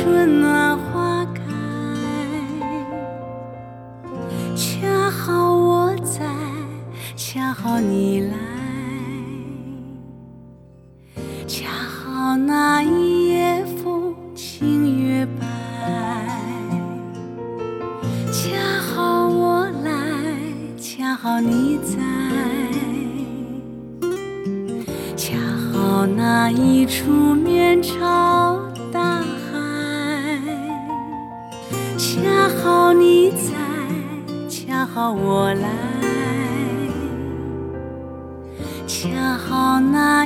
春暖花开，恰好我在，恰好你来，恰好那一夜风清月白。恰好我来，恰好你在，恰好那一处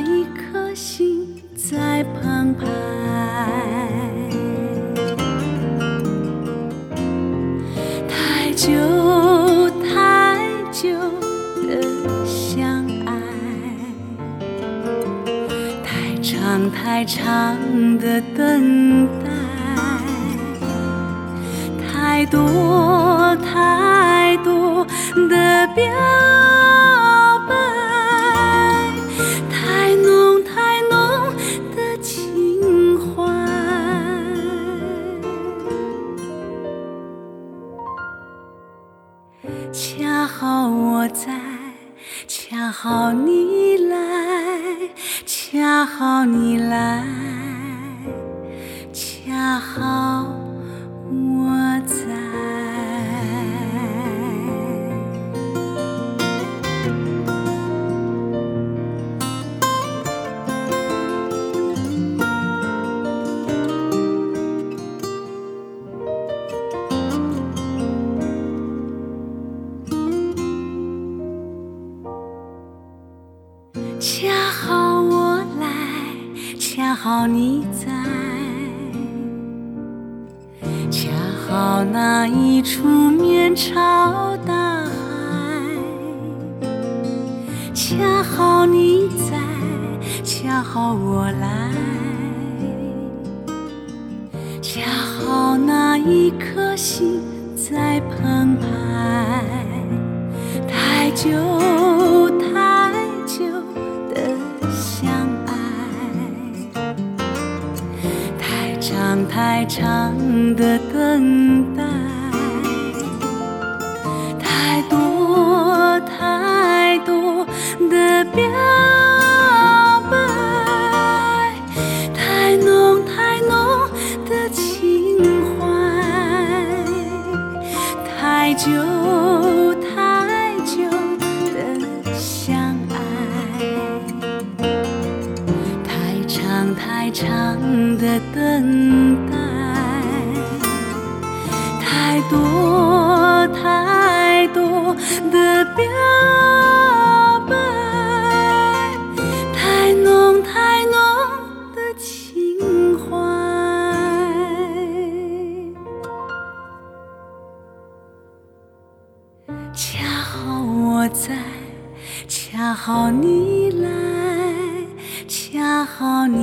一颗心在澎湃。太久太久的相爱，太长太长的等待，太多太多的表好你来，恰好你来，恰好我来，恰好你在，恰好那一处面朝大海，恰好你在，恰好我来，恰好那一颗心在澎湃。太久太长的等待，太多太多的表白，太浓太浓的情怀。太久恰好你来，恰好你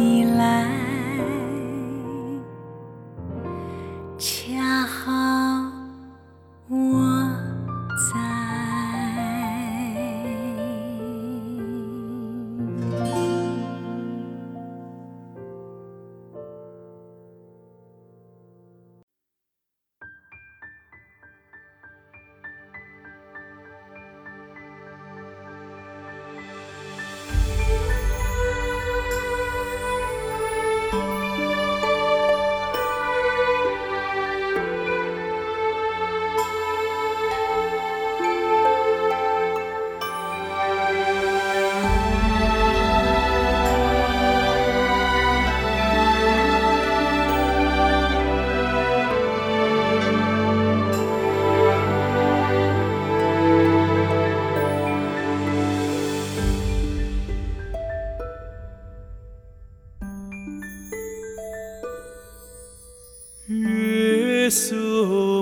月色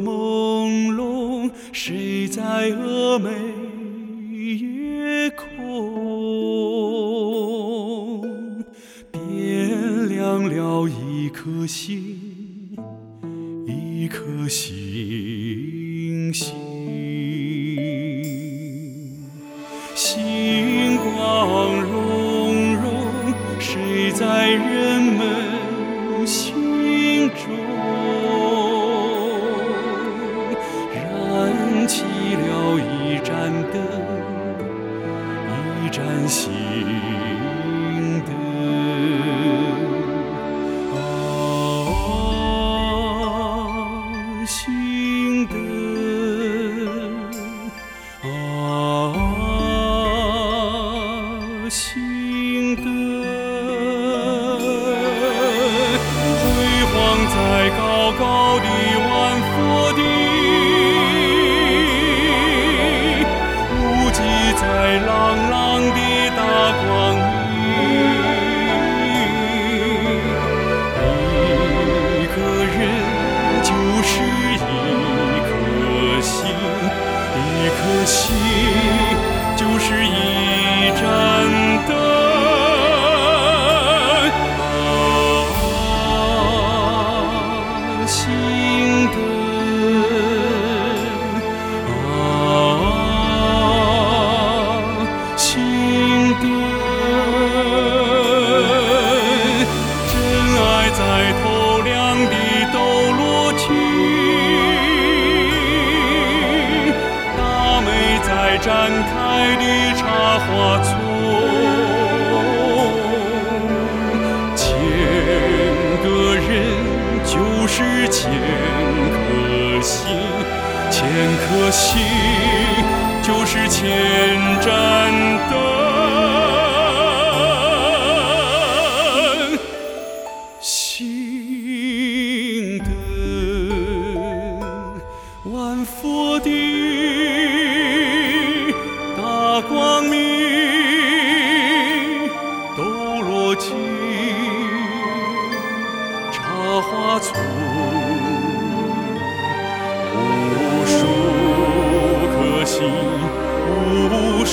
朦胧，谁在峨眉夜空点亮了一颗星，一颗星星，星光融融，谁在人们心中？的，一盏心灯，啊，心灯，啊，心灯，辉煌在高高的。情的茶花丛。千个人就是千颗心，千颗心就是千盏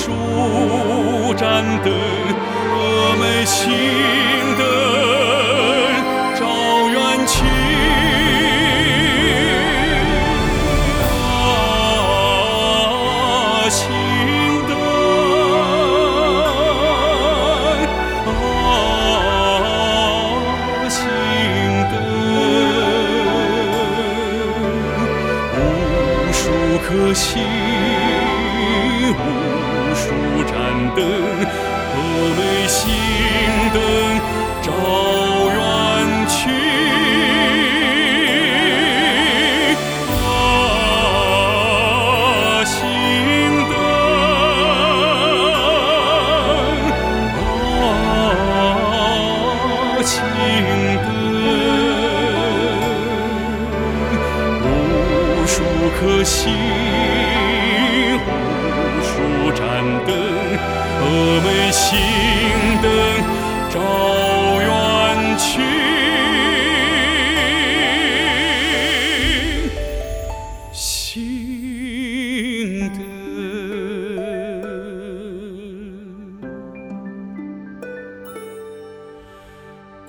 数盏灯，峨眉心灯照远去。啊，心灯，啊，心灯，无数颗心，数盏灯，峨眉心灯照远去。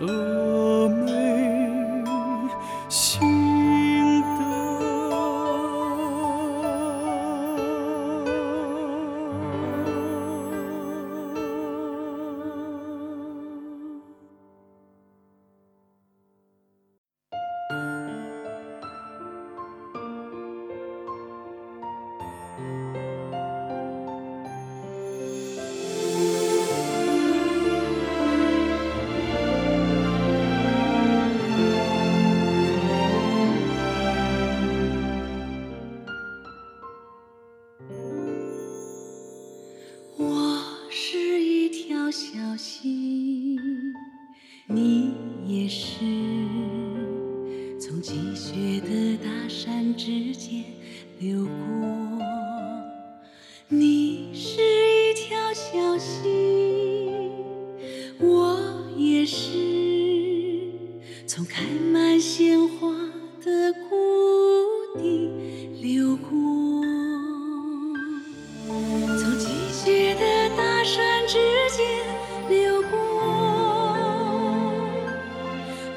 峨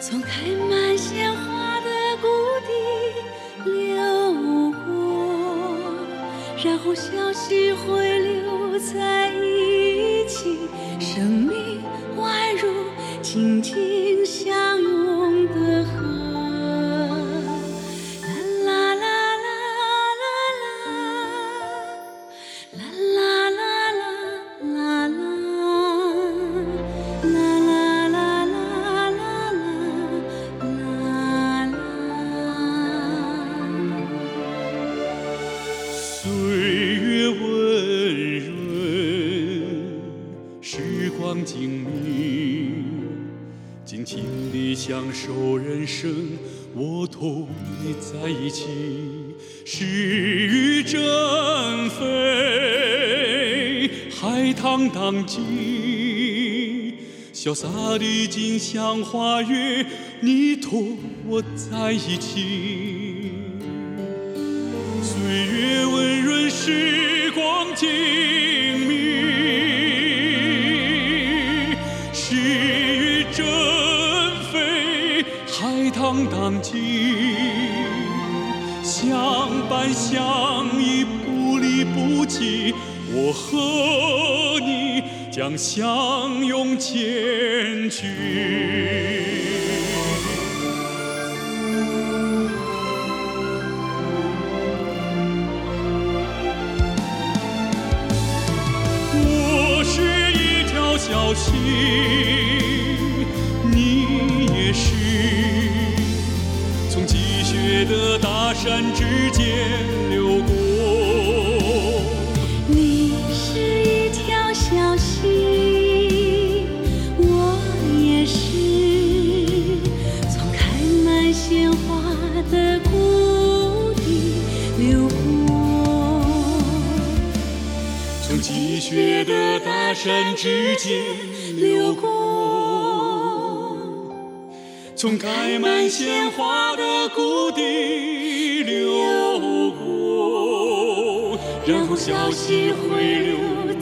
从开满鲜花的谷底流过，然后小溪汇流在一起，生命宛如静静受人生，我同你在一起，诗与振飞，海棠荡尽，潇洒的景象花月，你同我在一起。岁月温润时光静相伴相依，不离不弃，我和你将相拥前去。我是一条小溪，山之间流过。你是一条小溪，我也是，从开满鲜花的谷底流过。从积雪的大山之间流过，从开满鲜花的谷地流过，然后小溪汇流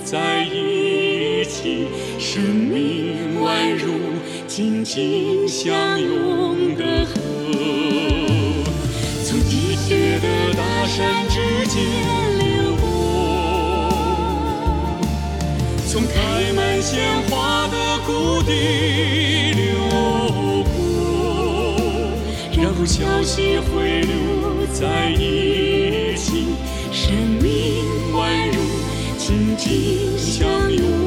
在一起，生命宛如紧紧相拥的河。从积雪的大山之间流过。从开满鲜花的谷地流过，消息汇流在一起，生命宛如紧紧相拥。